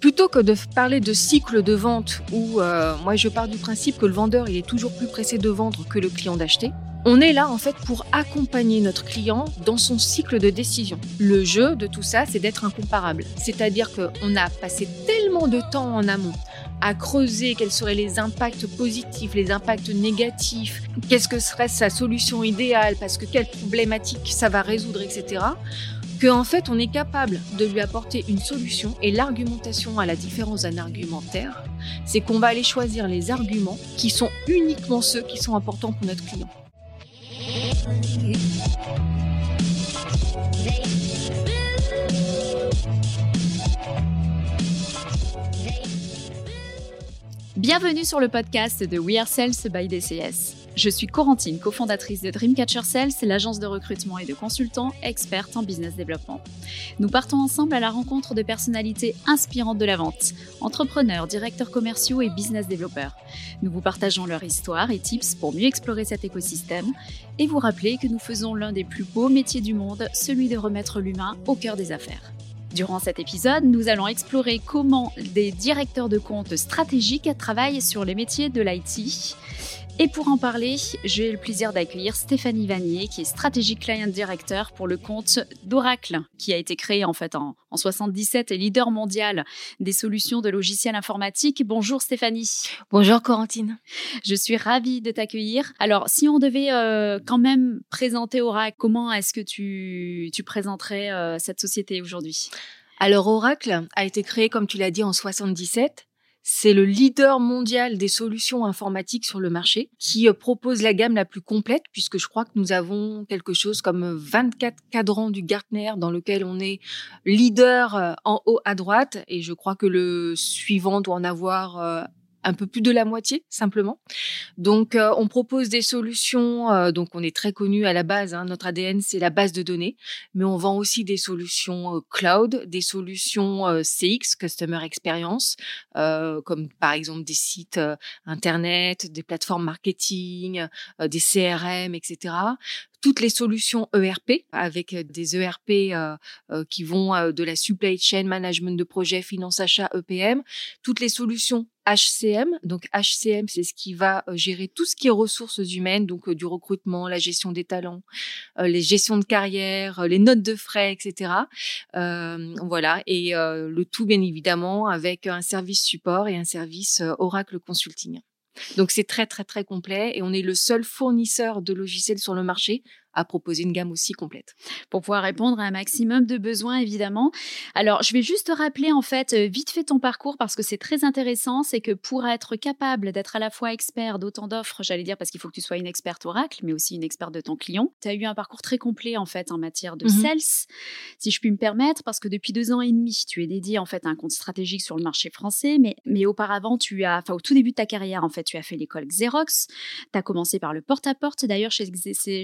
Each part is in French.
Plutôt que de parler de cycle de vente où euh, moi je pars du principe que le vendeur il est toujours plus pressé de vendre que le client d'acheter, on est là en fait pour accompagner notre client dans son cycle de décision. Le jeu de tout ça, c'est d'être incomparable. C'est-à-dire qu'on a passé tellement de temps en amont à creuser quels seraient les impacts positifs, les impacts négatifs, qu'est-ce que serait sa solution idéale, parce que quelle problématique ça va résoudre, etc qu'en fait on est capable de lui apporter une solution et l'argumentation à la différence d'un argumentaire, c'est qu'on va aller choisir les arguments qui sont uniquement ceux qui sont importants pour notre client. Bienvenue sur le podcast de We Are Sales by DCS. Je suis Corentine, cofondatrice de Dreamcatcher Sales, l'agence de recrutement et de consultants experte en business développement. Nous partons ensemble à la rencontre de personnalités inspirantes de la vente, entrepreneurs, directeurs commerciaux et business développeurs. Nous vous partageons leur histoire et tips pour mieux explorer cet écosystème et vous rappeler que nous faisons l'un des plus beaux métiers du monde, celui de remettre l'humain au cœur des affaires. Durant cet épisode, nous allons explorer comment des directeurs de compte stratégiques travaillent sur les métiers de l'IT et pour en parler, j'ai le plaisir d'accueillir Stéphanie Vanier, qui est Strategic Client Director pour le compte d'Oracle, qui a été créé en fait en, 77 et leader mondial des solutions de logiciels informatiques. Bonjour Stéphanie. Bonjour Corentine. Je suis ravie de t'accueillir. Alors, si on devait euh, quand même présenter Oracle, comment est-ce que tu, tu présenterais euh, cette société aujourd'hui? Alors Oracle a été créé, comme tu l'as dit, en 77 c'est le leader mondial des solutions informatiques sur le marché qui euh, propose la gamme la plus complète puisque je crois que nous avons quelque chose comme 24 cadrans du Gartner dans lequel on est leader euh, en haut à droite. Et je crois que le suivant doit en avoir euh, un peu plus de la moitié simplement. Donc euh, on propose des solutions, euh, donc on est très connu à la base, hein, notre ADN c'est la base de données, mais on vend aussi des solutions euh, cloud, des solutions CX, Customer Experience, comme par exemple des sites internet, des plateformes marketing, des CRM, etc toutes les solutions ERP avec des ERP qui vont de la supply chain management de projet, finance achat, EPM, toutes les solutions HCM. Donc HCM, c'est ce qui va euh, gérer tout ce qui est ressources humaines, donc euh, du recrutement, la gestion des talents, euh, les gestions de carrière, les notes de frais, etc. voilà, et le tout bien évidemment avec un service support et un service Oracle Consulting. Donc c'est très très très complet et on est le seul fournisseur de logiciels sur le marché à proposer une gamme aussi complète. Pour pouvoir répondre à un maximum de besoins, évidemment. Alors, je vais juste rappeler, en fait, euh, vite fait ton parcours parce que c'est très intéressant. C'est que pour être capable d'être à la fois expert d'autant d'offres, j'allais dire parce qu'il faut que tu sois une experte Oracle, mais aussi une experte de ton client, tu as eu un parcours très complet, en fait, en matière de mmh sales, si je puis me permettre, parce que depuis deux ans et demi, tu es dédié, en fait, à un compte stratégique sur le marché français, mais, mais auparavant, tu as, enfin, au tout début de ta carrière, en fait, tu as fait l'école Xerox. Tu as commencé par le porte-à-porte, d'ailleurs, chez,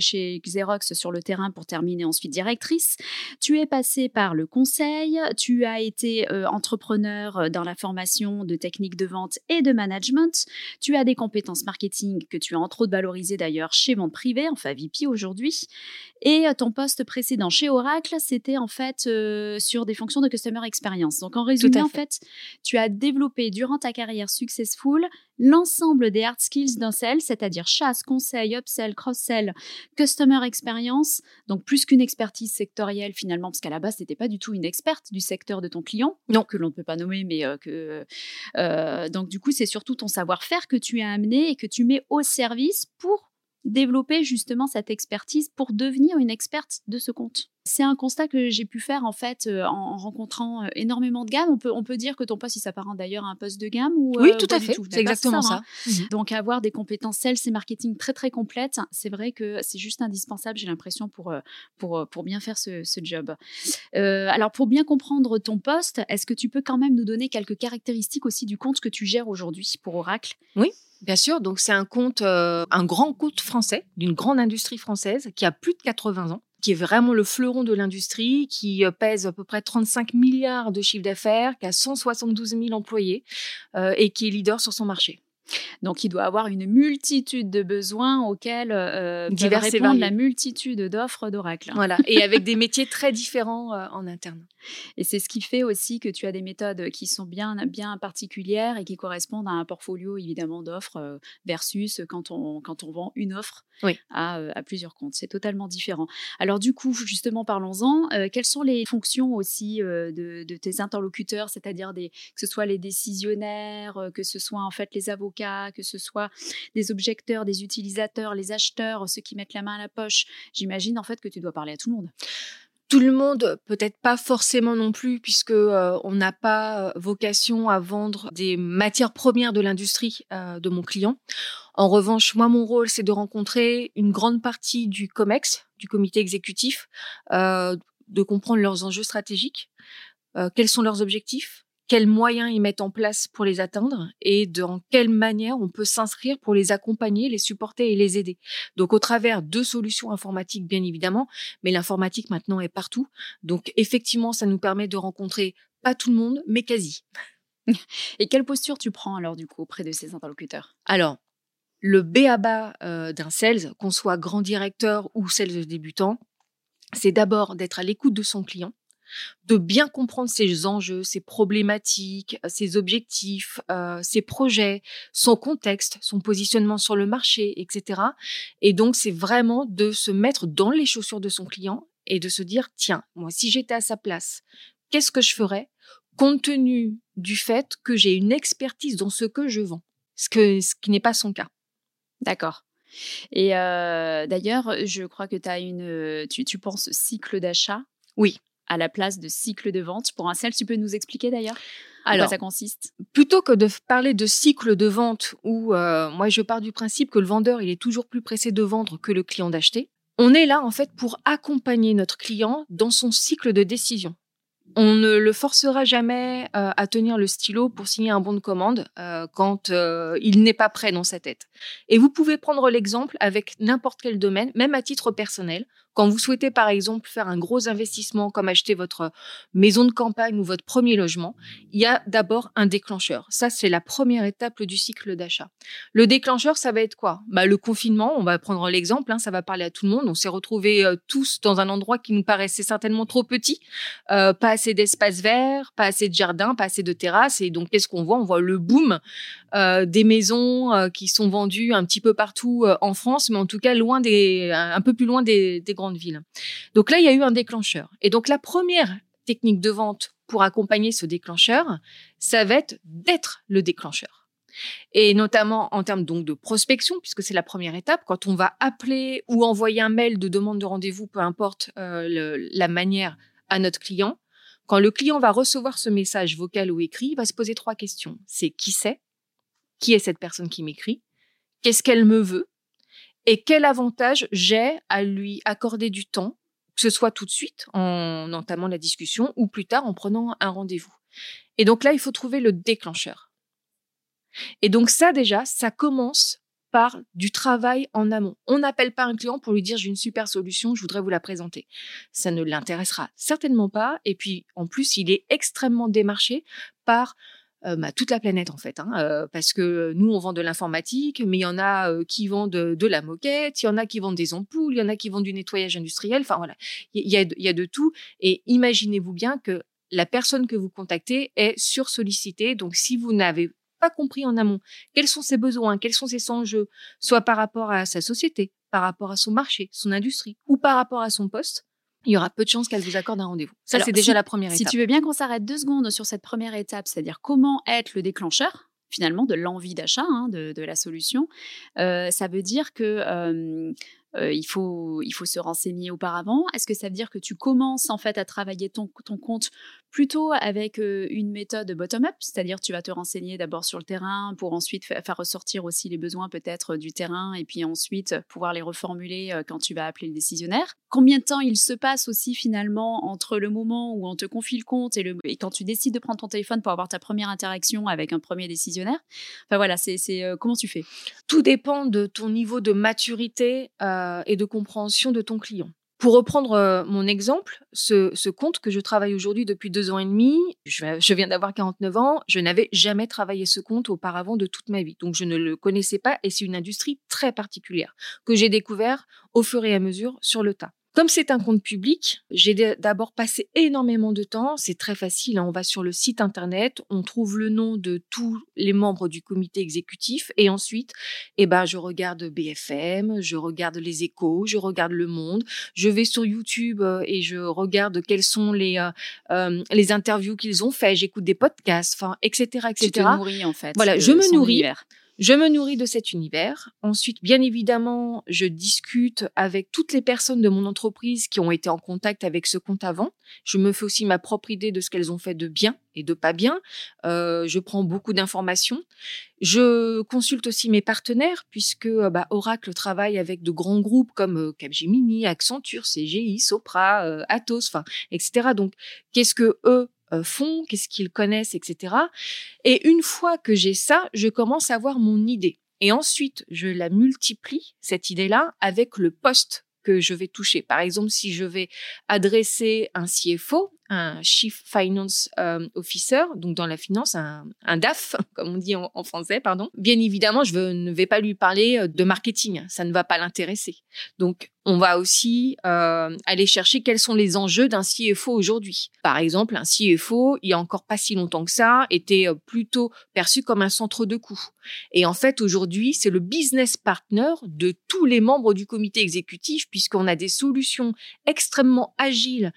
chez Xerox Xerox sur le terrain pour terminer ensuite directrice. Tu es passé par le conseil, tu as été euh, entrepreneur euh, dans la formation de techniques de vente et de management. Tu as des compétences marketing que tu as entre autres valorisées d'ailleurs chez Vente Privée, enfin VP aujourd'hui. Et euh, ton poste précédent chez Oracle, c'était en fait sur des fonctions de customer experience. Donc en résumé, en fait, tu as développé durant ta carrière successful l'ensemble des hard skills d'un sell, c'est-à-dire chasse, conseil, upsell, cross-sell, customer experience, donc plus qu'une expertise sectorielle finalement, parce qu'à la base, tu n'étais pas du tout une experte du secteur de ton client, non. que l'on ne peut pas nommer, mais euh, que... Euh, donc du coup, c'est surtout ton savoir-faire que tu as amené et que tu mets au service pour développer justement cette expertise pour devenir une experte de ce compte. C'est un constat que j'ai pu faire en fait euh, en, rencontrant euh, énormément de gammes. On peut, on peut dire que ton poste il s'apparente d'ailleurs à un poste de gamme ou Oui, euh, tout à fait. C'est exactement ça. Hein. Mhm. Donc avoir des compétences sales et marketing très très complètes, c'est vrai que c'est juste indispensable. J'ai l'impression pour, pour pour bien faire ce, ce job. alors pour bien comprendre ton poste, est-ce que tu peux quand même nous donner quelques caractéristiques aussi du compte que tu gères aujourd'hui pour Oracle? Oui. Bien sûr, donc c'est un compte, un grand compte français d'une grande industrie française qui a plus de 80 ans qui est vraiment le fleuron de l'industrie, qui euh, pèse à peu près 35 milliards de chiffre d'affaires, qui a 172 000 employés euh, et qui est leader sur son marché. Donc, il doit avoir une multitude de besoins auxquels euh, Divers et répondre la multitude d'offres d'Oracle. Voilà, et avec des métiers très différents euh, en interne. Et c'est ce qui fait aussi que tu as des méthodes qui sont bien, bien particulières et qui correspondent à un portfolio évidemment d'offres euh, versus quand on, quand on vend une offre Oui. à, euh, à plusieurs comptes. C'est totalement différent. Alors du coup, justement, parlons-en. Euh, quelles sont les fonctions aussi euh, de, de tes interlocuteurs, c'est-à-dire que ce soit les décisionnaires, euh, que ce soit en fait les avocats, que ce soit des objecteurs, des utilisateurs, les acheteurs, ceux qui mettent la main à la poche. J'imagine en fait que tu dois parler à tout le monde. Tout le monde, peut-être pas forcément non plus, puisque euh, on n'a pas euh, vocation à vendre des matières premières de l'industrie euh, de mon client. En revanche, moi, mon rôle, c'est de rencontrer une grande partie du COMEX, du comité exécutif, de comprendre leurs enjeux stratégiques, quels sont leurs objectifs, quels moyens ils mettent en place pour les atteindre et dans quelle manière on peut s'inscrire pour les accompagner, les supporter et les aider. Donc au travers de solutions informatiques bien évidemment, mais l'informatique maintenant est partout. Donc effectivement, ça nous permet de rencontrer pas tout le monde, mais quasi. Et quelle posture tu prends alors du coup auprès de ces interlocuteurs? Alors, le B.A.B.A. euh, d'un sales, qu'on soit grand directeur ou sales débutant, c'est d'abord d'être à l'écoute de son client, de bien comprendre ses enjeux, ses problématiques, euh, ses objectifs, euh, ses projets, son contexte, son positionnement sur le marché, etc. Et donc, c'est vraiment de se mettre dans les chaussures de son client et de se dire, tiens, moi, si j'étais à sa place, qu'est-ce que je ferais compte tenu du fait que j'ai une expertise dans ce que je vends, ce, que, ce qui n'est pas son cas. D'accord. Et euh, d'ailleurs, je crois que as une, tu, tu penses cycle d'achat? Oui. À la place de cycle de vente. Pour un sel, tu peux nous expliquer d'ailleurs Alors, ça consiste? plutôt que de parler de cycle de vente où euh, moi je pars du principe que le vendeur il est toujours plus pressé de vendre que le client d'acheter, on est là en fait pour accompagner notre client dans son cycle de décision. On ne le forcera jamais euh, à tenir le stylo pour signer un bon de commande euh, quand il n'est pas prêt dans sa tête. Et vous pouvez prendre l'exemple avec n'importe quel domaine, même à titre personnel. Quand vous souhaitez par exemple faire un gros investissement comme acheter votre maison de campagne ou votre premier logement, il y a d'abord un déclencheur. Ça, c'est la première étape du cycle d'achat. Le déclencheur, ça va être quoi? Bah, Le confinement, on va prendre l'exemple, hein, ça va parler à tout le monde. On s'est retrouvés euh, tous dans un endroit qui nous paraissait certainement trop petit, euh, pas assez d'espace vert, pas assez de jardin, pas assez de terrasse. Et donc, qu'est-ce qu'on voit? On voit le boom euh, des maisons euh, qui sont vendues un petit peu partout euh, en France, mais en tout cas loin des, un peu plus loin des, des grandes villes. Donc là, il y a eu un déclencheur. Et donc la première technique de vente pour accompagner ce déclencheur, ça va être d'être le déclencheur. Et notamment en termes donc de prospection, puisque c'est la première étape, quand on va appeler ou envoyer un mail de demande de rendez-vous, peu importe euh, la manière à notre client, quand le client va recevoir ce message vocal ou écrit, il va se poser trois questions. C'est qui c'est? Qui est cette personne qui m'écrit? Qu'est-ce qu'elle me veut? Et quel avantage j'ai à lui accorder du temps que ce soit tout de suite en entamant la discussion ou plus tard en prenant un rendez-vous? Et donc là, il faut trouver le déclencheur. Et donc ça déjà, ça commence par du travail en amont. On n'appelle pas un client pour lui dire j'ai une super solution, je voudrais vous la présenter. Ça ne l'intéressera certainement pas. Et puis en plus, il est extrêmement démarché par toute la planète en fait, hein, parce que nous on vend de l'informatique, mais il y en a qui vendent de, la moquette, il y en a qui vendent des ampoules, il y en a qui vendent du nettoyage industriel. Enfin voilà, il y, a, y a de tout. Et imaginez-vous bien que la personne que vous contactez est sursollicitée. Donc si vous n'avez pas compris en amont quels sont ses besoins, quels sont ses enjeux, soit par rapport à sa société, par rapport à son marché, son industrie, ou par rapport à son poste, il y aura peu de chances qu'elle vous accorde un rendez-vous. Ça, c'est déjà si- la première Si étape. tu veux bien qu'on s'arrête deux secondes sur cette première étape, c'est-à-dire comment être le déclencheur finalement de l'envie d'achat hein, de, de la solution, euh, ça veut dire que euh, euh, il, faut, il faut se renseigner auparavant. Est-ce que ça veut dire que tu commences en fait à travailler ton, ton compte plutôt avec euh, une méthode bottom-up, c'est-à-dire tu vas te renseigner d'abord sur le terrain pour ensuite fa- faire ressortir aussi les besoins peut-être du terrain et puis ensuite pouvoir les reformuler euh, quand tu vas appeler le décisionnaire. Combien de temps il se passe aussi finalement entre le moment où on te confie le compte et, le, et quand tu décides de prendre ton téléphone pour avoir ta première interaction avec un premier décisionnaire? Enfin voilà, c'est euh, comment tu fais? Tout dépend de ton niveau de maturité euh, et de compréhension de ton client. Pour reprendre euh, mon exemple, ce, compte que je travaille aujourd'hui depuis deux ans et demi, je, viens d'avoir 49 ans, je n'avais jamais travaillé ce compte auparavant de toute ma vie. Donc je ne le connaissais pas et c'est une industrie très particulière que j'ai découvert au fur et à mesure sur le tas. Comme c'est un compte public, j'ai d'abord passé énormément de temps. C'est très facile. Hein. On va sur le site internet, on trouve le nom de tous les membres du comité exécutif et ensuite, eh ben, je regarde BFM, je regarde les échos, je regarde le monde, je vais sur YouTube euh, et je regarde quelles sont les, euh, euh, les interviews qu'ils ont fait. J'écoute des podcasts, enfin, etc., etc. Tu te nourris, en fait. Voilà, je me nourris. Je me nourris de cet univers. Ensuite, bien évidemment, je discute avec toutes les personnes de mon entreprise qui ont été en contact avec ce compte avant. Je me fais aussi ma propre idée de ce qu'elles ont fait de bien et de pas bien. Euh, je prends beaucoup d'informations. Je consulte aussi mes partenaires puisque euh, bah, Oracle travaille avec de grands groupes comme euh, Capgemini, Accenture, CGI, Sopra, Atos, enfin, etc. Donc, qu'est-ce que eux euh, font, qu'est-ce qu'ils connaissent, etc. Et une fois que j'ai ça, je commence à avoir mon idée. Et ensuite, je la multiplie, cette idée-là, avec le poste que je vais toucher. Par exemple, si je vais adresser un CFO, un Chief Finance euh, Officer, donc dans la finance, un, DAF, comme on dit en, français, pardon. Bien évidemment, je ne vais pas lui parler euh, de marketing, ça ne va pas l'intéresser. Donc, on va aussi euh, aller chercher quels sont les enjeux d'un CFO aujourd'hui. Par exemple, un CFO, il y a encore pas si longtemps que ça, était plutôt perçu comme un centre de coût. Et en fait, aujourd'hui, c'est le business partner de tous les membres du comité exécutif, puisqu'on a des solutions extrêmement agiles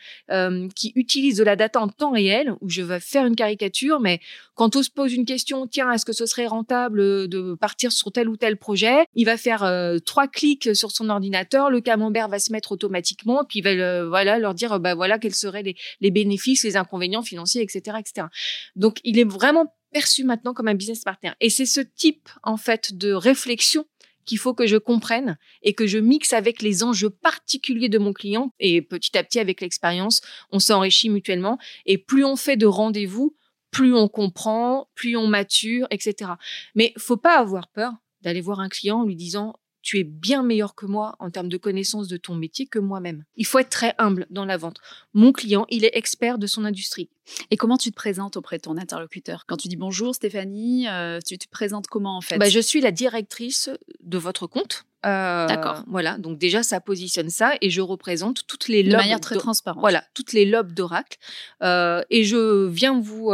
qui utilisent de la data en temps réel, où je vais faire une caricature, mais quand on se pose une question, tiens, est-ce que ce serait rentable de partir sur tel ou tel projet? Il va faire euh, trois clics sur son ordinateur, le camembert va se mettre automatiquement, puis va voilà, leur dire, bah voilà, quels seraient les, les bénéfices, les inconvénients financiers, etc., etc. Donc, il est vraiment perçu maintenant comme un business partner. Et c'est ce type, en fait, de réflexion qu'il faut que je comprenne et que je mixe avec les enjeux particuliers de mon client. Et petit à petit, avec l'expérience, on s'enrichit mutuellement. Et plus on fait de rendez-vous, plus on comprend, plus on mature, etc. Mais faut pas avoir peur d'aller voir un client en lui disant tu es bien meilleur que moi en termes de connaissance de ton métier que moi-même. Il faut être très humble dans la vente. Mon client, il est expert de son industrie. Et comment tu te présentes auprès de ton interlocuteur? Quand tu dis bonjour Stéphanie, euh, tu te présentes comment en fait? Bah, Je suis la directrice de votre compte. Euh, D'accord. Voilà, donc déjà ça positionne ça et je représente toutes les lobes. De manière très transparente. Voilà, toutes les lobes d'Oracle. Euh, et je viens vous,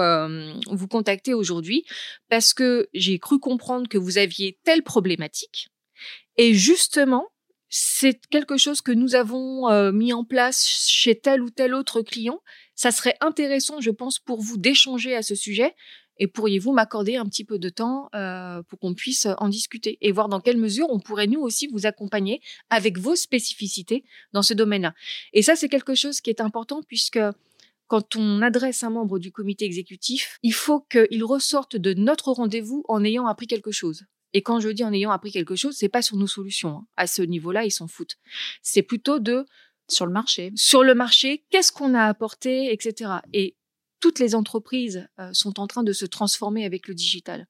vous contacter aujourd'hui parce que j'ai cru comprendre que vous aviez telle problématique et justement, c'est quelque chose que nous avons euh, mis en place chez tel ou tel autre client. Ça serait intéressant, je pense, pour vous d'échanger à ce sujet. Et pourriez-vous m'accorder un petit peu de temps euh, pour qu'on puisse en discuter et voir dans quelle mesure on pourrait nous aussi vous accompagner avec vos spécificités dans ce domaine-là. Et ça, c'est quelque chose qui est important puisque quand on adresse un membre du comité exécutif, il faut qu'il ressorte de notre rendez-vous en ayant appris quelque chose. Et quand je dis en ayant appris quelque chose, c'est pas sur nos solutions. Hein. À ce niveau-là, ils s'en foutent. C'est plutôt de sur le marché. Sur le marché, qu'est-ce qu'on a apporté, etc. Et toutes les entreprises euh, sont en train de se transformer avec le digital.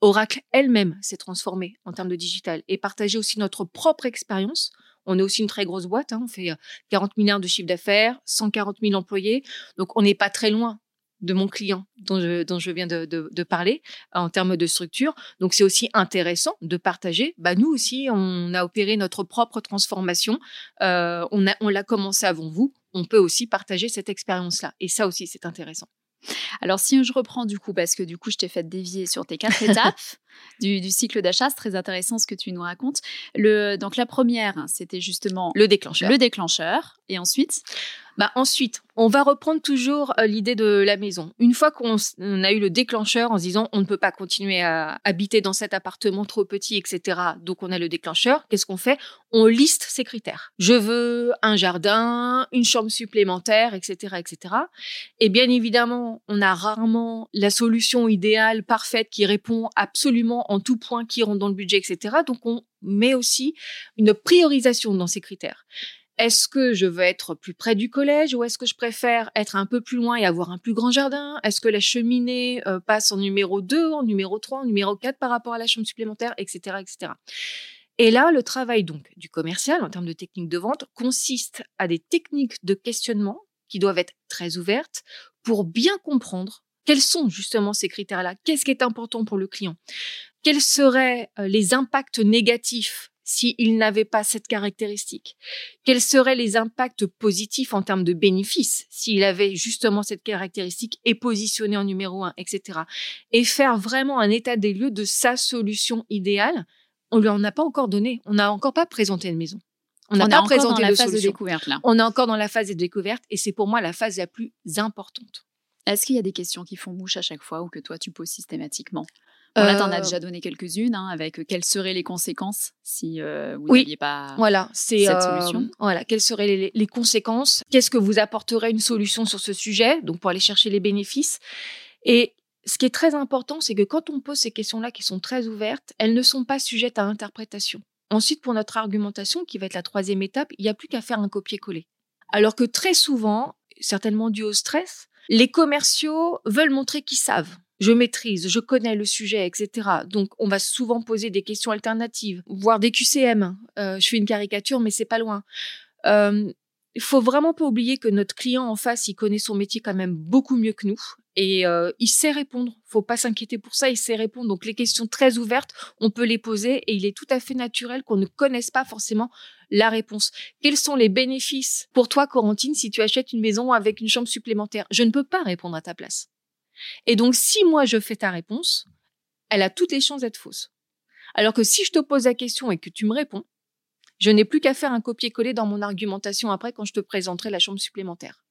Oracle elle-même s'est transformée en termes de digital et partager aussi notre propre expérience. On est aussi une très grosse boîte, hein. on fait 40 euh, milliards de chiffre d'affaires, 140 000 employés, donc on n'est pas très loin de mon client dont je, dont je viens de, parler en termes de structure. Donc c'est aussi intéressant de partager. Bah, nous aussi, on a opéré notre propre transformation. Euh, on, a, on l'a commencé avant vous. On peut aussi partager cette expérience-là. Et ça aussi, c'est intéressant. Alors, si je reprends du coup, parce que du coup, je t'ai fait dévier sur tes quatre étapes du, cycle d'achat, c'est très intéressant ce que tu nous racontes. Le, donc, la première, c'était justement le déclencheur. Le déclencheur. Et ensuite bah ensuite, on va reprendre toujours euh, l'idée de la maison. Une fois qu'on a eu le déclencheur en se disant on ne peut pas continuer à habiter dans cet appartement trop petit, etc. Donc on a le déclencheur. Qu'est-ce qu'on fait? On liste ses critères. Je veux un jardin, une chambre supplémentaire, etc., etc. Et bien évidemment, on a rarement la solution idéale, parfaite, qui répond absolument en tout point, qui rentre dans le budget, etc. Donc on met aussi une priorisation dans ces critères. Est-ce que je veux être plus près du collège ou est-ce que je préfère être un peu plus loin et avoir un plus grand jardin? Est-ce que la cheminée euh, passe en numéro 2, en numéro 3, en numéro 4 par rapport à la chambre supplémentaire, etc., etc. Et là, le travail donc du commercial en termes de technique de vente consiste à des techniques de questionnement qui doivent être très ouvertes pour bien comprendre quels sont justement ces critères-là, qu'est-ce qui est important pour le client, quels seraient euh, les impacts négatifs s'il n'avait pas cette caractéristique? Quels seraient les impacts positifs en termes de bénéfices s'il avait justement cette caractéristique et positionné en numéro un, etc. Et faire vraiment un état des lieux de sa solution idéale. On lui en a pas encore donné. On n'a encore pas présenté une maison. On n'a pas présenté dans la phase de découverte là. On est encore dans la phase de découverte et c'est pour moi la phase la plus importante. Est-ce qu'il y a des questions qui font mouche à chaque fois ou que toi tu poses systématiquement? Là, tu en as euh, déjà donné quelques-unes, hein, avec euh, quelles seraient les conséquences si euh, vous n'aviez pas voilà, cette solution? Voilà, quelles seraient les, conséquences? Qu'est-ce que vous apporterait une solution sur ce sujet? Donc, pour aller chercher les bénéfices. Et ce qui est très important, c'est que quand on pose ces questions-là qui sont très ouvertes, elles ne sont pas sujettes à interprétation. Ensuite, pour notre argumentation, qui va être la troisième étape, il n'y a plus qu'à faire un copier-coller. Alors que très souvent, certainement dû au stress, les commerciaux veulent montrer qu'ils savent je maîtrise, je connais le sujet, etc. Donc, on va souvent poser des questions alternatives, voire des QCM. Euh, je fais une caricature, mais c'est pas loin. Euh, il faut vraiment pas oublier que notre client en face, il connaît son métier quand même beaucoup mieux que nous et euh, il sait répondre. Faut pas s'inquiéter pour ça, il sait répondre. Donc les questions très ouvertes, on peut les poser et il est tout à fait naturel qu'on ne connaisse pas forcément la réponse. Quels sont les bénéfices pour toi, Corentine, si tu achètes une maison avec une chambre supplémentaire? Je ne peux pas répondre à ta place. Et donc, si moi je fais ta réponse, elle a toutes les chances d'être fausse. Alors que si je te pose la question et que tu me réponds, je n'ai plus qu'à faire un copier-coller dans mon argumentation après quand je te présenterai la chambre supplémentaire.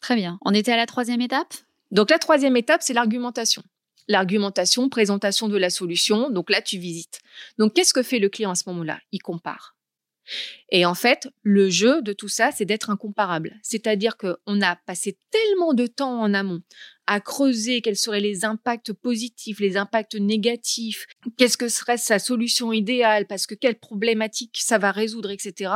Très bien. On était à la troisième étape? Donc la troisième étape, c'est l'argumentation. L'argumentation, présentation de la solution. Donc là, tu visites. Donc qu'est-ce que fait le client à ce moment-là? Il compare. Et en fait, le jeu de tout ça, c'est d'être incomparable. C'est-à-dire qu'on a passé tellement de temps en amont à creuser quels seraient les impacts positifs, les impacts négatifs, qu'est-ce que serait sa solution idéale, parce que quelle problématique ça va résoudre, etc.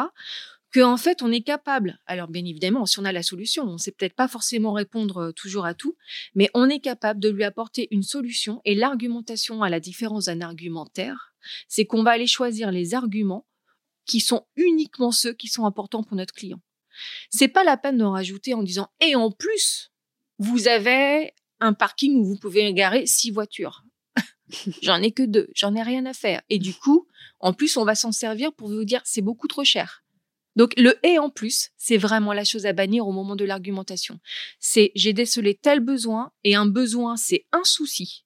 Que en fait, on est capable. Alors bien évidemment, si on a la solution, on sait peut-être pas forcément répondre euh, toujours à tout, mais on est capable de lui apporter une solution. Et l'argumentation, à la différence d'un argumentaire, c'est qu'on va aller choisir les arguments qui sont uniquement ceux qui sont importants pour notre client. C'est pas la peine de rajouter en disant et en plus vous avez un parking où vous pouvez garer six voitures. j'en ai que deux, j'en ai rien à faire. Et du coup, en plus, on va s'en servir pour vous dire c'est beaucoup trop cher. Donc le et en plus, c'est vraiment la chose à bannir au moment de l'argumentation. C'est j'ai décelé tel besoin et un besoin, c'est un souci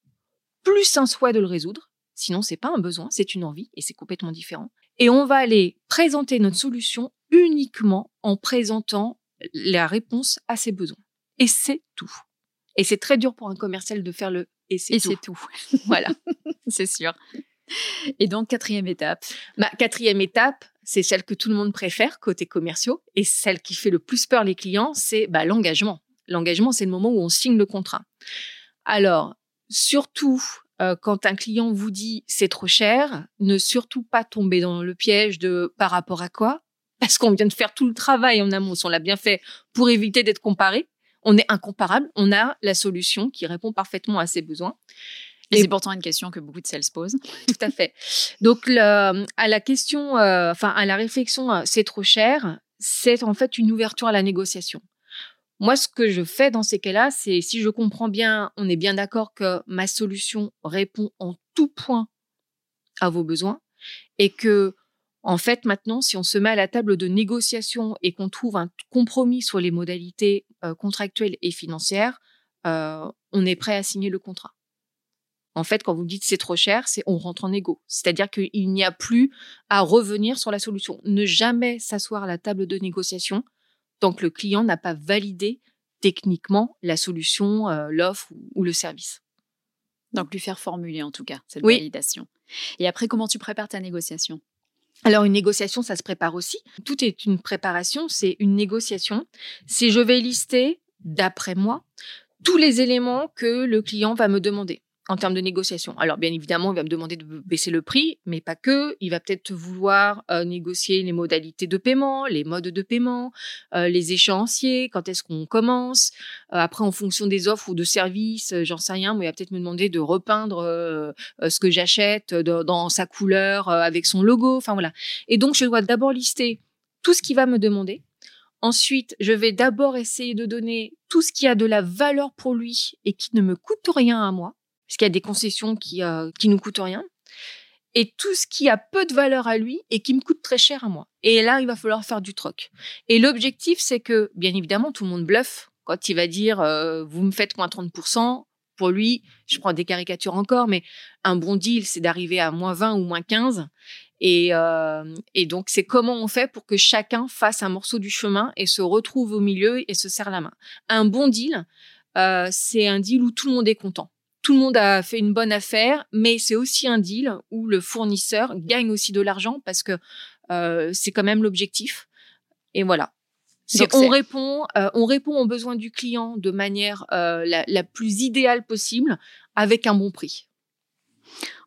plus un souhait de le résoudre. Sinon, c'est pas un besoin, c'est une envie et c'est complètement différent et on va aller présenter notre solution uniquement en présentant la réponse à ses besoins. Et c'est tout. Et c'est très dur pour un commercial de faire le et c'est tout. tout. voilà, c'est sûr. Et donc, quatrième étape? Ma Quatrième étape, c'est celle que tout le monde préfère côté commerciaux et celle qui fait le plus peur les clients, c'est bah, l'engagement. L'engagement, c'est le moment où on signe le contrat. Alors, surtout euh, quand un client vous dit c'est trop cher, ne surtout pas tomber dans le piège de par rapport à quoi? Parce qu'on vient de faire tout le travail en amont, on l'a bien fait pour éviter d'être comparé. On est incomparable, on a la solution qui répond parfaitement à ses besoins. Et, c'est pourtant une question que beaucoup de sales posent. Tout à fait. Donc, à la question, euh, enfin, à la réflexion, euh, c'est trop cher, c'est en fait une ouverture à la négociation. Moi, ce que je fais dans ces cas-là, c'est si je comprends bien, on est bien d'accord que ma solution répond en tout point à vos besoins et que, en fait, maintenant, si on se met à la table de négociation et qu'on trouve un compromis sur les modalités euh, contractuelles et financières, euh, on est prêt à signer le contrat. En fait, quand vous dites c'est trop cher, c'est on rentre en égo. C'est-à-dire qu'il n'y a plus à revenir sur la solution. Ne jamais s'asseoir à la table de négociation tant que le client n'a pas validé techniquement la solution, euh, l'offre ou, le service. Donc lui faire formuler en tout cas cette validation. Et après, comment tu prépares ta négociation? Alors une négociation, ça se prépare aussi. Tout est une préparation, c'est une négociation. C'est je vais lister, d'après moi, tous les éléments que le client va me demander. En termes de négociation. Alors bien évidemment, il va me demander de baisser le prix, mais pas que. Il va peut-être vouloir euh, négocier les modalités de paiement, les modes de paiement, euh, les échéanciers, quand est-ce qu'on commence. Euh, après, en fonction des offres ou de services, j'en sais rien, mais il va peut-être me demander de repeindre ce que j'achète dans sa couleur avec son logo. Enfin voilà. Et donc, je dois d'abord lister tout ce qu'il va me demander. Ensuite, je vais d'abord essayer de donner tout ce qui a de la valeur pour lui et qui ne me coûte rien à moi parce qu'il y a des concessions qui, euh, qui nous coûtent rien, et tout ce qui a peu de valeur à lui et qui me coûte très cher à moi. Et là, il va falloir faire du troc. Et l'objectif, c'est que, bien évidemment, tout le monde bluffe quand il va dire euh, vous me faites moins 30%. Pour lui, je prends des caricatures encore, mais un bon deal, c'est d'arriver à moins 20 ou moins 15. Et, euh, et donc, c'est comment on fait pour que chacun fasse un morceau du chemin et se retrouve au milieu et se serre la main. Un bon deal, c'est un deal où tout le monde est content tout le monde a fait une bonne affaire, mais c'est aussi un deal où le fournisseur gagne aussi de l'argent parce que euh, c'est quand même l'objectif. Et voilà. on répond, euh, on répond aux besoins du client de manière euh, la, plus idéale possible avec un bon prix.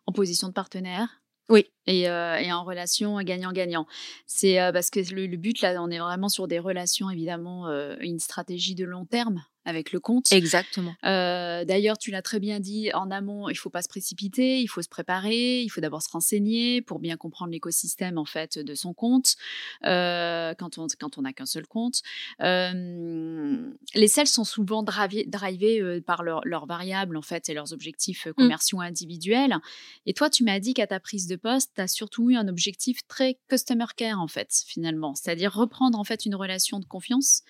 En position de partenaire. Oui. Et, en relation gagnant-gagnant. C'est parce que le, le, but là, on est vraiment sur des relations évidemment, une stratégie de long terme avec le compte. Exactement. Euh, d'ailleurs, tu l'as très bien dit en amont, il faut pas se précipiter, il faut se préparer, il faut d'abord se renseigner pour bien comprendre l'écosystème en fait de son compte euh, quand on quand on n'a qu'un seul compte. Euh, les sales sont souvent drivés, par leurs variables en fait et leurs objectifs mmh. commerciaux individuels. Et toi, tu m'as dit qu'à ta prise de poste, tu as surtout eu un objectif très customer care en fait finalement, c'est-à-dire reprendre en fait une relation de confiance.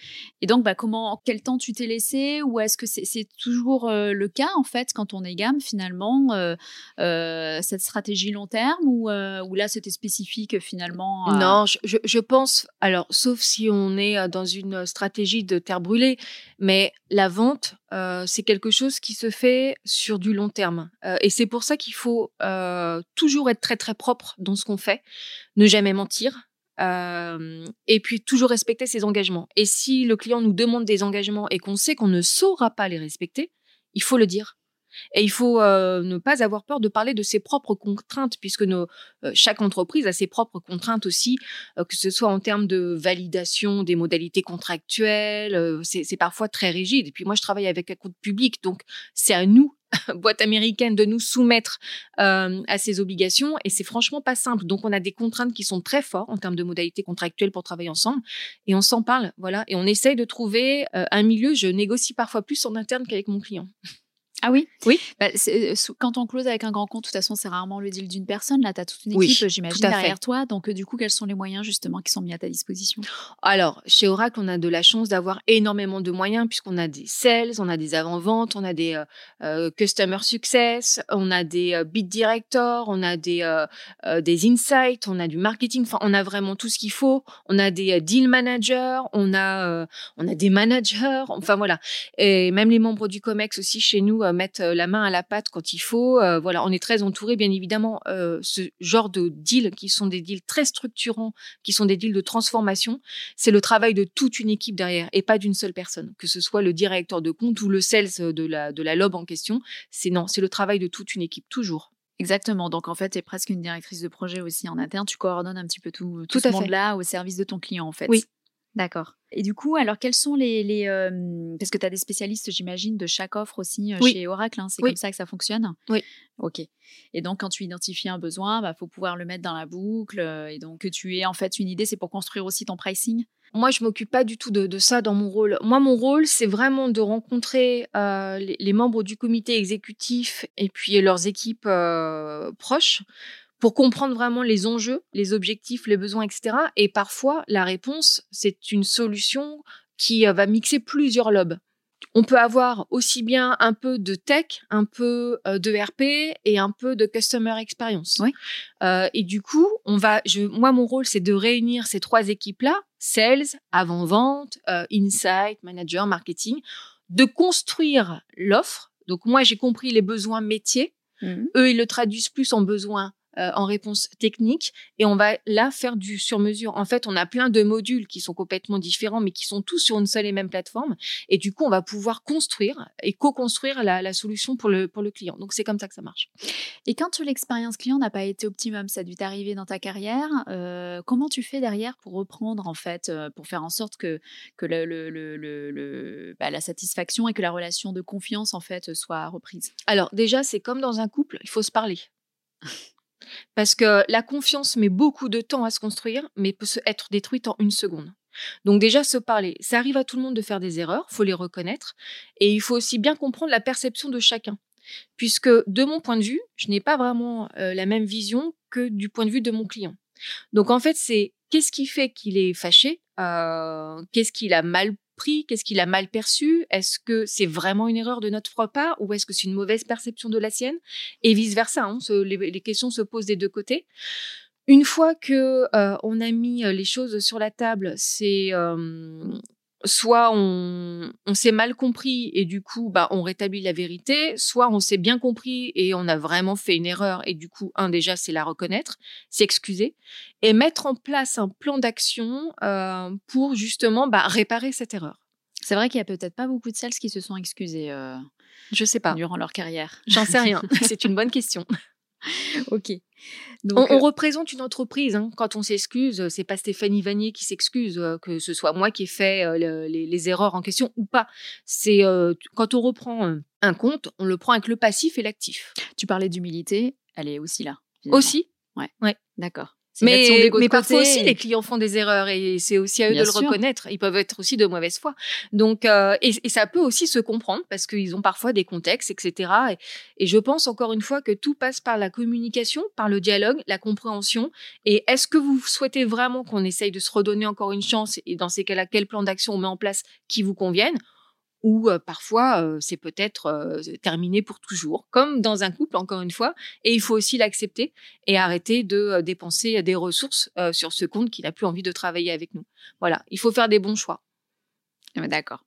Et donc, bah, comment, quel temps tu t'es laissé ou est-ce que c'est toujours euh, le cas en fait quand on est gamme finalement euh, euh, cette stratégie long terme ou, là c'était spécifique finalement Non, je, pense alors sauf si on est dans une stratégie de terre brûlée, mais la vente c'est quelque chose qui se fait sur du long terme et c'est pour ça qu'il faut toujours être très très propre dans ce qu'on fait, ne jamais mentir et puis toujours respecter ses engagements. Et si le client nous demande des engagements et qu'on sait qu'on ne saura pas les respecter, il faut le dire. Et il faut ne pas avoir peur de parler de ses propres contraintes, puisque nos, chaque entreprise a ses propres contraintes aussi, que ce soit en termes de validation des modalités contractuelles. c'est parfois très rigide. Et puis moi, je travaille avec un compte public, donc c'est à nous boîte américaine de nous soumettre euh, à ces obligations et c'est franchement pas simple. Donc on a des contraintes qui sont très fortes en termes de modalités contractuelles pour travailler ensemble et on s'en parle, voilà, et on essaye de trouver euh, un milieu. Je négocie parfois plus en interne qu'avec mon client. Ah oui? Oui. Bah, euh, quand on close avec un grand compte, de toute façon, c'est rarement le deal d'une personne. Là, tu as toute une équipe, j'imagine, derrière toi. Donc, euh, du coup, quels sont les moyens, justement, qui sont mis à ta disposition? Alors, chez Oracle, on a de la chance d'avoir énormément de moyens, puisqu'on a des sales, on a des avant-ventes, on a des euh, customer success, on a des bid directors, on a des, des insights, on a du marketing. Enfin, on a vraiment tout ce qu'il faut. On a des deal managers, on a, on a des managers. Enfin, voilà. Et même les membres du COMEX aussi, chez nous, mettre euh, la main à la pâte quand il faut. Euh, voilà, on est très entouré, bien évidemment. Euh, ce genre de deals qui sont des deals très structurants, qui sont des deals de transformation, c'est le travail de toute une équipe derrière et pas d'une seule personne, que ce soit le directeur de compte ou le sales de la de la lob en question. C'est non, c'est le travail de toute une équipe toujours. Exactement. Donc, en fait, tu es presque une directrice de projet aussi en interne. Tu coordonnes un petit peu tout, tout, ce monde-là au service de ton client, en fait. Oui, D'accord. Et du coup, alors quels sont les... les parce que tu as des spécialistes, j'imagine, de chaque offre aussi chez Oracle, hein, c'est comme ça que ça fonctionne? Oui. Ok. Et donc, quand tu identifies un besoin, il bah, faut pouvoir le mettre dans la boucle. et donc, que tu aies en fait une idée, c'est pour construire aussi ton pricing? Moi, je m'occupe pas du tout de, ça dans mon rôle. Moi, mon rôle, c'est vraiment de rencontrer les, les, membres du comité exécutif et puis leurs équipes proches pour comprendre vraiment les enjeux, les objectifs, les besoins, etc. Et parfois, la réponse, c'est une solution qui euh, va mixer plusieurs lobes. On peut avoir aussi bien un peu de tech, un peu euh, de RP et un peu de customer experience. Oui. Euh, et du coup, on va, je, moi, mon rôle, c'est de réunir ces trois équipes-là, sales, avant-vente, insight, manager, marketing, de construire l'offre. Donc moi, j'ai compris les besoins métiers. Mmh. Eux, ils le traduisent plus en besoins euh, en réponse technique et on va là faire du sur-mesure. En fait, on a plein de modules qui sont complètement différents, mais qui sont tous sur une seule et même plateforme. Et du coup, on va pouvoir construire et co-construire la, solution pour le, pour le client. Donc, c'est comme ça que ça marche. Et quand l'expérience client n'a pas été optimum, ça a dû t'arriver dans ta carrière, euh, comment tu fais derrière pour reprendre, en fait, euh, pour faire en sorte que, que le, le, le, bah, la satisfaction et que la relation de confiance, en fait, soit reprise? Alors, déjà, c'est comme dans un couple, il faut se parler. Parce que la confiance met beaucoup de temps à se construire, mais peut être détruite en une seconde. Donc déjà, se parler. Ça arrive à tout le monde de faire des erreurs, faut les reconnaître. Et il faut aussi bien comprendre la perception de chacun. Puisque de mon point de vue, je n'ai pas vraiment euh, la même vision que du point de vue de mon client. Donc en fait, c'est qu'est-ce qui fait qu'il est fâché, euh, qu'est-ce qu'il a mal pris Qu'est-ce qu'il a mal perçu? Est-ce que c'est vraiment une erreur de notre part ou est-ce que c'est une mauvaise perception de la sienne? Et vice-versa, hein, les, questions se posent des deux côtés. Une fois que euh, on a mis euh, les choses sur la table, c'est euh, soit on, s'est mal compris et du coup, bah, on rétablit la vérité, soit on s'est bien compris et on a vraiment fait une erreur et du coup, un déjà, c'est la reconnaître, s'excuser et mettre en place un plan d'action euh, pour justement bah, réparer cette erreur. C'est vrai qu'il y a peut-être pas beaucoup de celles qui se sont excusées. Euh, je sais pas. Durant leur carrière. J'en sais rien. c'est une bonne question. ok. Donc, on, euh, représente une entreprise. Hein. Quand on s'excuse, c'est pas Stéphanie Vanier qui s'excuse, euh, que ce soit moi qui ai fait euh, les, erreurs en question ou pas. C'est quand on reprend un compte, on le prend avec le passif et l'actif. Tu parlais d'humilité, elle est aussi là. Aussi. Ouais. Ouais. D'accord. Mais, mais parfois aussi, les clients font des erreurs et c'est aussi à eux de le reconnaître. Ils peuvent être aussi de mauvaise foi. Donc, euh, et, et, ça peut aussi se comprendre parce qu'ils ont parfois des contextes, etc. Et, et, je pense encore une fois que tout passe par la communication, par le dialogue, la compréhension. Et est-ce que vous souhaitez vraiment qu'on essaye de se redonner encore une chance et dans ces cas-là, quel plan d'action on met en place qui vous convienne? Ou parfois c'est peut-être terminé pour toujours, comme dans un couple, encore une fois. Et il faut aussi l'accepter et arrêter de dépenser des ressources sur ce compte qui n'a plus envie de travailler avec nous. Voilà, il faut faire des bons choix. D'accord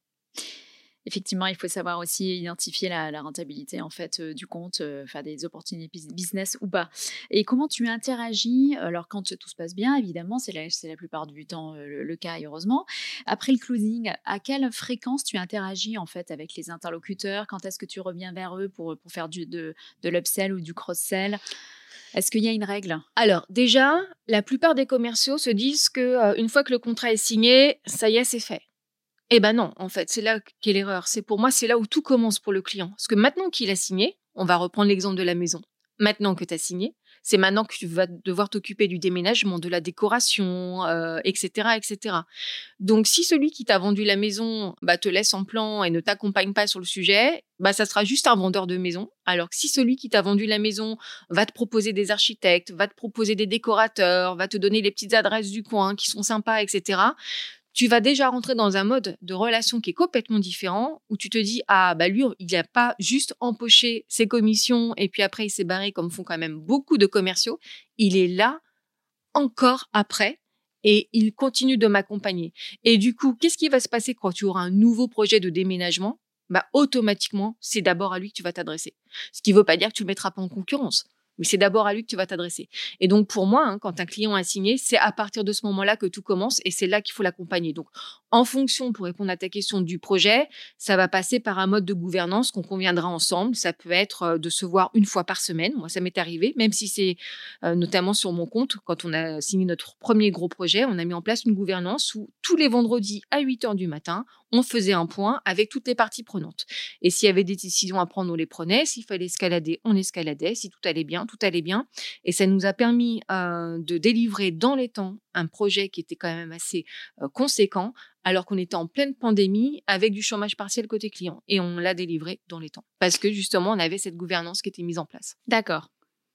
effectivement, il faut savoir aussi identifier la, rentabilité en fait euh, du compte, euh, faire des opportunités business ou pas. Et comment tu interagis Alors quand tout se passe bien, évidemment, c'est la, plupart du temps euh, le, cas, heureusement. Après le closing, à quelle fréquence tu interagis en fait avec les interlocuteurs? Quand est-ce que tu reviens vers eux pour, faire de l'upsell ou du cross-sell? Est-ce qu'il y a une règle? Alors déjà, la plupart des commerciaux se disent que une fois que le contrat est signé, ça y est, c'est fait. Eh ben non, en fait, c'est là qu'est l'erreur. C'est pour moi, c'est là où tout commence pour le client. Parce que maintenant qu'il a signé, on va reprendre l'exemple de la maison. Maintenant que tu as signé, c'est maintenant que tu vas devoir t'occuper du déménagement, de la décoration, etc., euh, etc. Donc, si celui qui t'a vendu la maison bah, te laisse en plan et ne t'accompagne pas sur le sujet, bah, ça sera juste un vendeur de maison. Alors que si celui qui t'a vendu la maison va te proposer des architectes, va te proposer des décorateurs, va te donner les petites adresses du coin qui sont sympas, etc., tu vas déjà rentrer dans un mode de relation qui est complètement différent, où tu te dis, ah, bah lui, il n'a pas juste empoché ses commissions et puis après il s'est barré comme font quand même beaucoup de commerciaux. Il est là encore après et il continue de m'accompagner. Et du coup, qu'est-ce qui va se passer quand tu auras un nouveau projet de déménagement? Bah, automatiquement, c'est d'abord à lui que tu vas t'adresser. Ce qui ne veut pas dire que tu le mettras pas en concurrence mais c'est d'abord à lui que tu vas t'adresser. Et donc pour moi, hein, quand un client a signé, c'est à partir de ce moment-là que tout commence et c'est là qu'il faut l'accompagner. Donc en fonction, pour répondre à ta question du projet, ça va passer par un mode de gouvernance qu'on conviendra ensemble. Ça peut être euh, de se voir une fois par semaine. Moi, ça m'est arrivé, même si c'est euh, notamment sur mon compte, quand on a signé notre premier gros projet, on a mis en place une gouvernance où tous les vendredis à 8 heures du matin, on faisait un point avec toutes les parties prenantes. Et s'il y avait des décisions à prendre, on les prenait. S'il fallait escalader, on escaladait. Si tout allait bien, tout allait bien. Et ça nous a permis euh, de délivrer dans les temps un projet qui était quand même assez euh, conséquent, alors qu'on était en pleine pandémie avec du chômage partiel côté client. Et on l'a délivré dans les temps. Parce que justement, on avait cette gouvernance qui était mise en place. D'accord.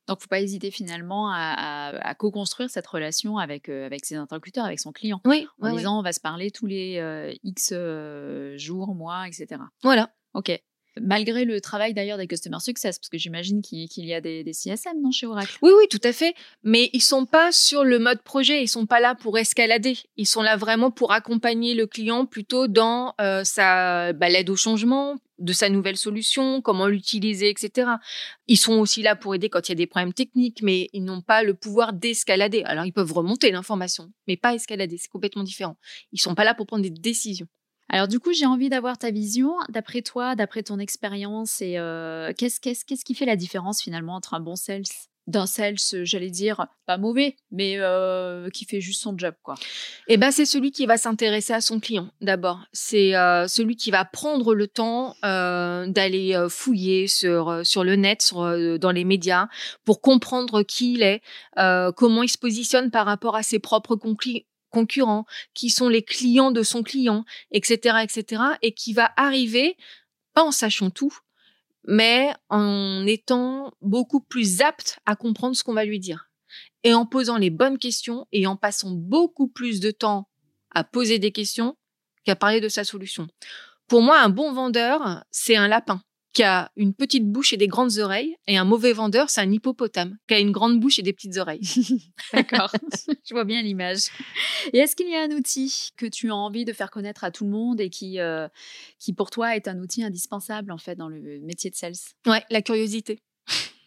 Donc, faut pas hésiter finalement à, co-construire cette relation avec, euh, avec ses interlocuteurs, avec son client. Oui. En disant, on va se parler tous les euh, X euh, jours, mois, etc. Voilà. OK. Malgré le travail d'ailleurs des Customer Success, parce que j'imagine qu'il y a des, des, CSM non, chez Oracle? Oui, oui, tout à fait. Mais ils sont pas sur le mode projet, ils sont pas là pour escalader. Ils sont là vraiment pour accompagner le client plutôt dans sa balade au changement, de sa nouvelle solution, comment l'utiliser, etc. Ils sont aussi là pour aider quand il y a des problèmes techniques, mais ils n'ont pas le pouvoir d'escalader. Alors, ils peuvent remonter l'information, mais pas escalader. C'est complètement différent. Ils sont pas là pour prendre des décisions. Alors du coup, j'ai envie d'avoir ta vision. D'après toi, d'après ton expérience, et euh, qu'est-ce, qu'est-ce, qu'est-ce qui fait la différence finalement entre un bon sales d'un sales, j'allais dire, pas mauvais, mais euh, qui fait juste son job, quoi. Eh ben, c'est celui qui va s'intéresser à son client d'abord. C'est euh, celui qui va prendre le temps euh, d'aller fouiller sur sur le net, sur, dans les médias, pour comprendre qui il est, comment il se positionne par rapport à ses propres concurrents, qui sont les clients de son client, etc., etc., et qui va arriver, pas en sachant tout, mais en étant beaucoup plus apte à comprendre ce qu'on va lui dire. Et en posant les bonnes questions et en passant beaucoup plus de temps à poser des questions qu'à parler de sa solution. Pour moi, un bon vendeur, c'est un lapin qui a une petite bouche et des grandes oreilles, et un mauvais vendeur, c'est un hippopotame qui a une grande bouche et des petites oreilles. D'accord, je vois bien l'image. Et est-ce qu'il y a un outil que tu as envie de faire connaître à tout le monde et qui, euh, qui pour toi est un outil indispensable en fait dans le métier de sales? Ouais, la curiosité.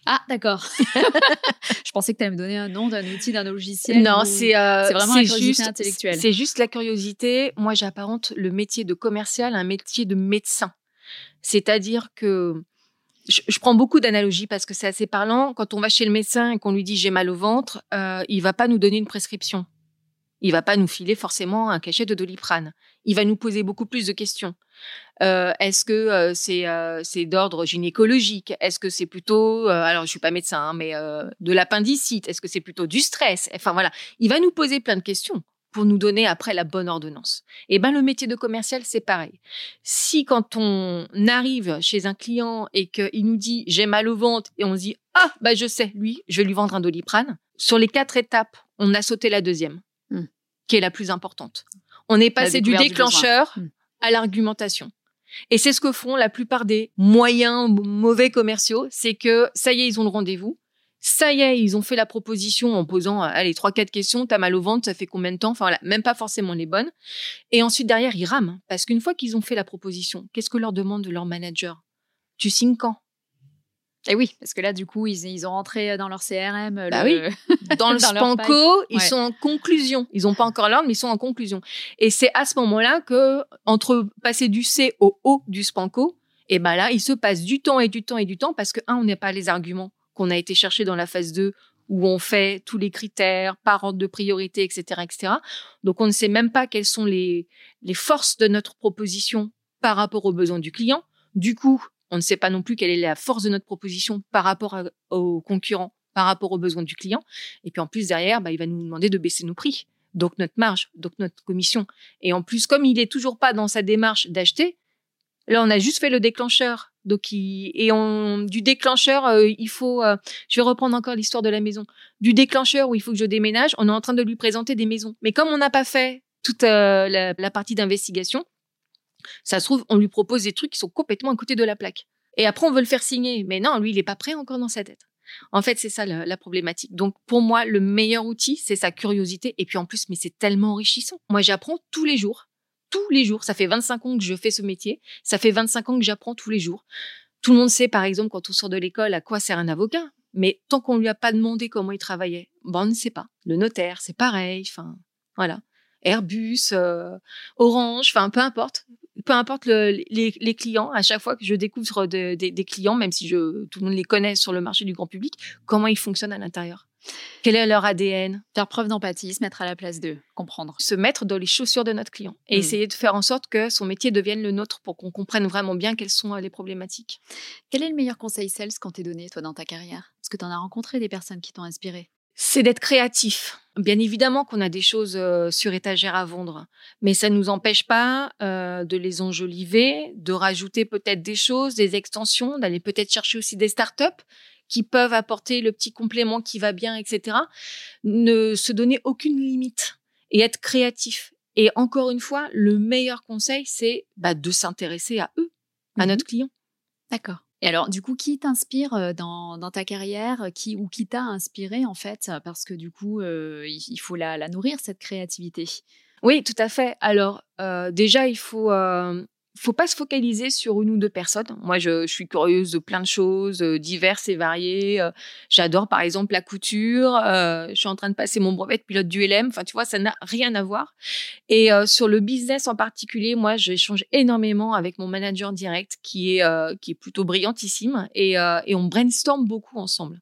Ah, d'accord. je pensais que tu allais me donner un nom d'un outil, d'un logiciel. Non, c'est euh, vraiment la curiosité juste, intellectuelle. C'est juste la curiosité. Moi, j'apparente le métier de commercial à un métier de médecin. C'est-à-dire que je, prends beaucoup d'analogies parce que c'est assez parlant. Quand on va chez le médecin et qu'on lui dit j'ai mal au ventre, euh, il va pas nous donner une prescription. Il va pas nous filer forcément un cachet de doliprane. Il va nous poser beaucoup plus de questions. Euh, est-ce que euh, euh, c'est d'ordre gynécologique? Est-ce que c'est plutôt, alors je suis pas médecin, hein, mais de l'appendicite? Est-ce que c'est plutôt du stress? Enfin voilà, il va nous poser plein de questions pour nous donner après la bonne ordonnance. Et eh ben le métier de commercial c'est pareil. Si quand on arrive chez un client et qu'il nous dit j'ai mal au ventre et on se dit ah bah je sais lui je vais lui vendre un doliprane. Sur les quatre étapes on a sauté la deuxième hmm. qui est la plus importante. On est passé du déclencheur hmm. à l'argumentation. Et c'est ce que font la plupart des moyens mauvais commerciaux, c'est que ça y est, ils ont le rendez-vous. Ça y est, ils ont fait la proposition en posant euh, allez trois quatre questions. T'as mal au ventre, ça fait combien de temps? Enfin voilà, même pas forcément les bonnes. Et ensuite derrière ils rament parce qu'une fois qu'ils ont fait la proposition, qu'est-ce que leur demande leur manager? Tu signes quand? Et eh oui, parce que là, du coup, ils, ils ont rentré dans leur CRM. Bah oui. Dans le Spanco, ils sont en conclusion. Ils n'ont pas encore l'ordre, mais ils sont en conclusion. Et c'est à ce moment-là que, entre passer du C au O du Spanco, et ben là, il se passe du temps et du temps et du temps parce que, un, on n'a pas les arguments qu'on a été chercher dans la phase 2 où on fait tous les critères par ordre de priorité, etc., etc. Donc, on ne sait même pas quelles sont les, forces de notre proposition par rapport aux besoins du client. Du coup, on ne sait pas non plus quelle est la force de notre proposition par rapport aux concurrents, par rapport aux besoins du client. Et puis, en plus, derrière, bah, il va nous demander de baisser nos prix. Donc, notre marge, donc notre commission. Et en plus, comme il est toujours pas dans sa démarche d'acheter, là, on a juste fait le déclencheur donc, et on, du déclencheur, euh, il faut. Euh, je vais reprendre encore l'histoire de la maison. Du déclencheur où il faut que je déménage, on est en train de lui présenter des maisons. Mais comme on n'a pas fait toute euh, la, partie d'investigation, ça se trouve, on lui propose des trucs qui sont complètement à côté de la plaque. Et après, on veut le faire signer. Mais non, lui, il n'est pas prêt encore dans sa tête. En fait, c'est ça la, problématique. Donc, pour moi, le meilleur outil, c'est sa curiosité. Et puis, en plus, mais c'est tellement enrichissant. Moi, j'apprends tous les jours tous les jours. Ça fait 25 ans que je fais ce métier. Ça fait 25 ans que j'apprends tous les jours. Tout le monde sait, par exemple, quand on sort de l'école, à quoi sert un avocat. Mais tant qu'on lui a pas demandé comment il travaillait, bon, on ne sait pas. Le notaire, c'est pareil. Enfin, voilà. Airbus, euh, Orange, enfin, peu importe. Peu importe les, clients, à chaque fois que je découvre des clients, même si je, tout le monde les connaît sur le marché du grand public, comment ils fonctionnent à l'intérieur. Quel est leur ADN Faire preuve d'empathie, se mettre à la place d'eux, comprendre. Se mettre dans les chaussures de notre client et hmm. essayer de faire en sorte que son métier devienne le nôtre pour qu'on comprenne vraiment bien quelles sont euh, les problématiques. Quel est le meilleur conseil sales qu'on t'ait donné, toi, dans ta carrière? Est-ce que tu en as rencontré des personnes qui t'ont inspiré c'est d'être créatif. Bien évidemment qu'on a des choses euh, sur étagère à vendre, mais ça ne nous empêche pas euh, de les enjoliver, de rajouter peut-être des choses, des extensions, d'aller peut-être chercher aussi des startups qui peuvent apporter le petit complément qui va bien, etc. Ne se donner aucune limite et être créatif. Et encore une fois, le meilleur conseil, c'est bah, de s'intéresser à eux, à mmh notre client. D'accord. Et alors, du coup, qui t'inspire euh, dans, ta carrière qui, ou qui t'a inspiré, en fait Parce que du coup, euh, il faut la, nourrir, cette créativité? Oui, tout à fait. Alors, euh, déjà, il faut, faut pas se focaliser sur une ou deux personnes. Moi, je, suis curieuse de plein de choses euh, diverses et variées. Euh, j'adore, par exemple, la couture. Euh, je suis en train de passer mon brevet de pilote du LM. Enfin, tu vois, ça n'a rien à voir. Et sur le business en particulier, moi, j'échange énormément avec mon manager direct, qui est qui est plutôt brillantissime, et, on brainstorm beaucoup ensemble.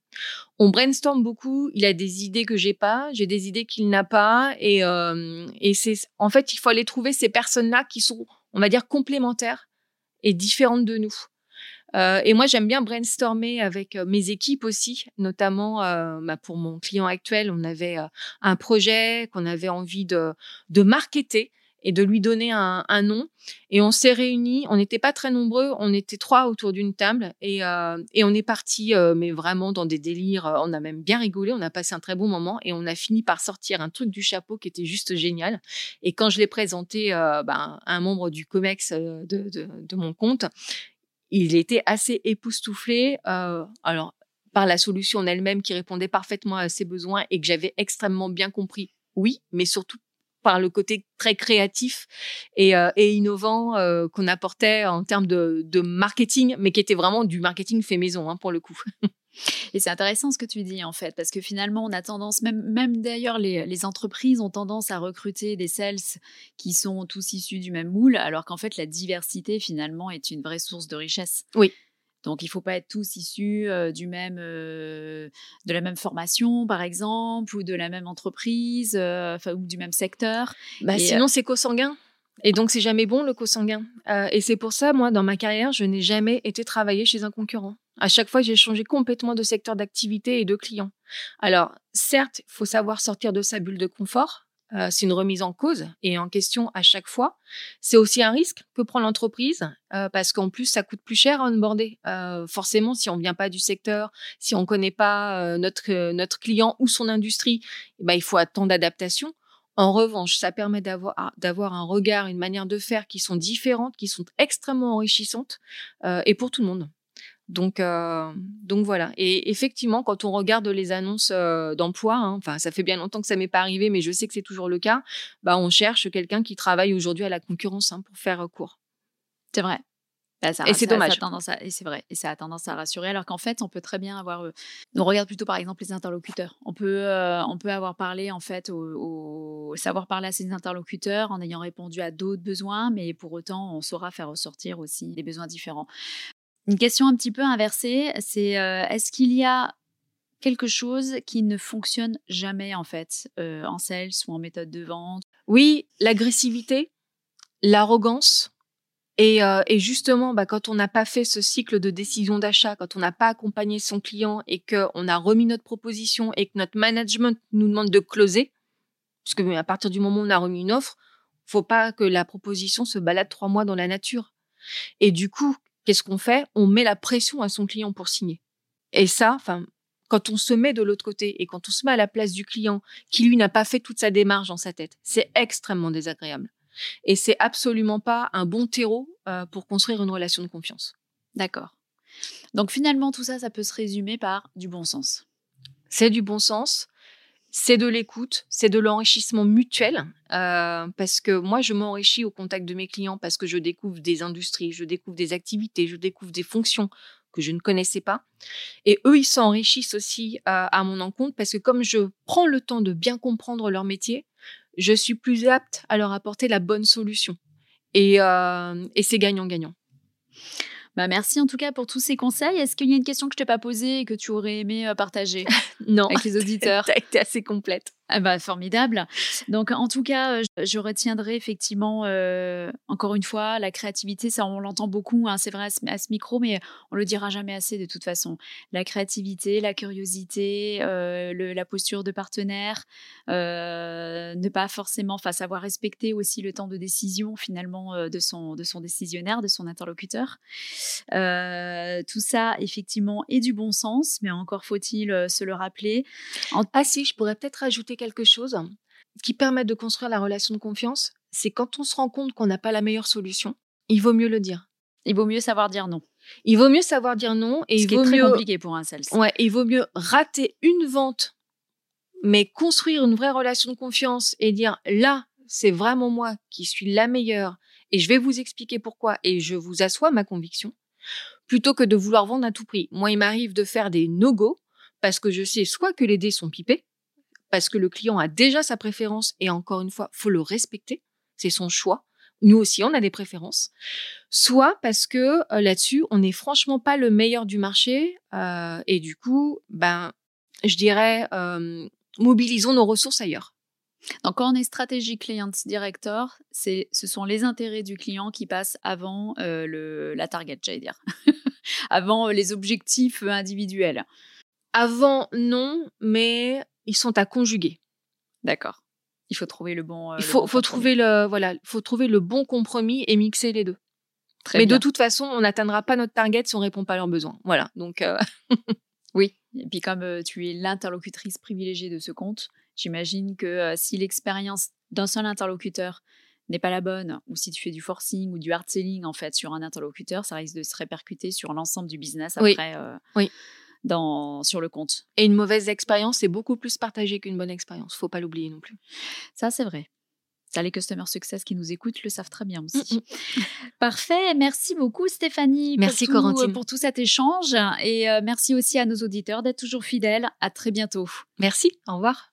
On brainstorm beaucoup. Il a des idées que j'ai pas, j'ai des idées qu'il n'a pas, et et c'est en fait, il faut aller trouver ces personnes-là qui sont on va dire, complémentaires et différentes de nous. Euh, et moi, j'aime bien brainstormer avec euh, mes équipes aussi, notamment euh, bah, pour mon client actuel, on avait un projet qu'on avait envie de, de marketer et de lui donner un, nom. Et on s'est réunis, on n'était pas très nombreux, on était trois autour d'une table et, euh, et, on est parti, euh, mais vraiment dans des délires. On a même bien rigolé, on a passé un très bon moment et on a fini par sortir un truc du chapeau qui était juste génial. Et quand je l'ai présenté euh, ben, à un membre du COMEX de, de, de, mon compte, il était assez époustouflé. alors, par la solution en elle-même qui répondait parfaitement à ses besoins et que j'avais extrêmement bien compris, oui, mais surtout par le côté très créatif et, euh, innovant euh, qu'on apportait en termes de, marketing, mais qui était vraiment du marketing fait maison hein, pour le coup. Et c'est intéressant ce que tu dis en fait, parce que finalement, on a tendance, même, même d'ailleurs, les, les, entreprises ont tendance à recruter des sales qui sont tous issus du même moule, alors qu'en fait, la diversité finalement est une vraie source de richesse. Oui, donc, il ne faut pas être tous issus du même, de la même formation, par exemple, ou de la même entreprise, ou du même secteur. Bah, sinon, c'est co-sanguin. Et donc, c'est jamais bon le co-sanguin. et c'est pour ça, moi, dans ma carrière, je n'ai jamais été travailler chez un concurrent. À chaque fois, j'ai changé complètement de secteur d'activité et de client. Alors, certes, il faut savoir sortir de sa bulle de confort. Euh, c'est une remise en cause et en question à chaque fois. C'est aussi un risque que prend l'entreprise euh, parce qu'en plus, ça coûte plus cher à onboarder. Euh, forcément, si on ne vient pas du secteur, si on ne connaît pas notre, notre client ou son industrie, eh ben, il faut attendre d'adaptation. En revanche, ça permet d'avoir, ah, d'avoir un regard, une manière de faire qui sont différentes, qui sont extrêmement enrichissantes et pour tout le monde. Donc, euh, donc voilà. Et effectivement, quand on regarde les annonces euh, d'emploi, hein, enfin, ça fait bien longtemps que ça m'est pas arrivé, mais je sais que c'est toujours le cas. Bah, on cherche quelqu'un qui travaille aujourd'hui à la concurrence hein, pour faire court. C'est vrai. Bah, et c'est dommage. et c'est vrai. Et ça a tendance à rassurer, alors qu'en fait, on peut très bien avoir. Euh, on regarde plutôt par exemple les interlocuteurs. On peut, on peut avoir parlé en fait, au, savoir parler à ses interlocuteurs en ayant répondu à d'autres besoins, mais pour autant, on saura faire ressortir aussi des besoins différents. Une question un petit peu inversée, c'est euh, est-ce qu'il y a quelque chose qui ne fonctionne jamais en fait euh, en sales ou en méthode de vente? Oui, l'agressivité, l'arrogance. Et, euh, justement, bah, quand on n'a pas fait ce cycle de décision d'achat, quand on n'a pas accompagné son client et qu'on a remis notre proposition et que notre management nous demande de closer, puisque à partir du moment où on a remis une offre, faut pas que la proposition se balade trois mois dans la nature. Et du coup, Qu'est-ce qu'on fait? On met la pression à son client pour signer. Et ça, enfin, quand on se met de l'autre côté et quand on se met à la place du client qui lui n'a pas fait toute sa démarche dans sa tête, c'est extrêmement désagréable. Et c'est absolument pas un bon terreau euh, pour construire une relation de confiance. D'accord. Donc finalement, tout ça, ça peut se résumer par du bon sens. C'est du bon sens c'est de l'écoute, c'est de l'enrichissement mutuel, euh, parce que moi, je m'enrichis au contact de mes clients parce que je découvre des industries, je découvre des activités, je découvre des fonctions que je ne connaissais pas. Et eux, ils s'enrichissent aussi euh, à mon encontre parce que comme je prends le temps de bien comprendre leur métier, je suis plus apte à leur apporter la bonne solution. Et, euh, et c'est gagnant-gagnant. Bah, merci en tout cas pour tous ces conseils. Est-ce qu'il y a une question que je t'ai pas posée et que tu aurais aimé partager non. avec les auditeurs? Tu as été assez complète. Ah bah, formidable. Donc, en tout cas, je, retiendrai effectivement, encore une fois, la créativité, ça on l'entend beaucoup, hein, c'est vrai à ce, micro, mais on le dira jamais assez de toute façon. La créativité, la curiosité, la posture de partenaire, ne pas forcément, enfin, savoir respecter aussi le temps de décision finalement de, son, décisionnaire, de son interlocuteur. tout ça, effectivement, est du bon sens, mais encore faut-il se le rappeler. Ah si, je pourrais peut-être ajouter quelque chose qui permet de construire la relation de confiance, c'est quand on se rend compte qu'on n'a pas la meilleure solution, il vaut mieux le dire. Il vaut mieux savoir dire non. Il vaut mieux savoir dire non et Ce il vaut est très mieux compliqué pour un sales. Ouais, il vaut mieux rater une vente mais construire une vraie relation de confiance et dire là, c'est vraiment moi qui suis la meilleure et je vais vous expliquer pourquoi et je vous assois ma conviction plutôt que de vouloir vendre à tout prix. Moi, il m'arrive de faire des no-go parce que je sais soit que les dés sont pipés, parce que le client a déjà sa préférence et encore une fois, faut le respecter, c'est son choix. Nous aussi, on a des préférences. Soit parce que euh, là-dessus, on n'est franchement pas le meilleur du marché euh, et du coup, ben, je dirais, euh, mobilisons nos ressources ailleurs. Donc, quand on est stratégie client director, c'est, ce sont les intérêts du client qui passent avant le, la target, j'allais dire, avant les objectifs individuels. Avant, non, mais ils sont à conjuguer. D'accord. Il faut trouver le bon. il faut, faut trouver le voilà, faut trouver le bon compromis et mixer les deux. Très mais de toute façon, on n'atteindra pas notre target si on répond pas à leurs besoins. Voilà. Donc. oui. Et puis comme tu es l'interlocutrice privilégiée de ce compte, J'imagine que si l'expérience d'un seul interlocuteur n'est pas la bonne, ou si tu fais du forcing ou du hard selling en fait sur un interlocuteur, ça risque de se répercuter sur l'ensemble du business après. oui. Dans, sur le compte. Et une mauvaise expérience, c'est beaucoup plus partagé qu'une bonne expérience. Faut pas l'oublier non plus. Ça, c'est vrai. Ça, les Customer Success qui nous écoutent le savent très bien aussi. Parfait. Merci beaucoup, Stéphanie. Merci, pour Corentine. pour tout cet échange. Et merci aussi à nos auditeurs d'être toujours fidèles. À très bientôt. Merci. Au revoir.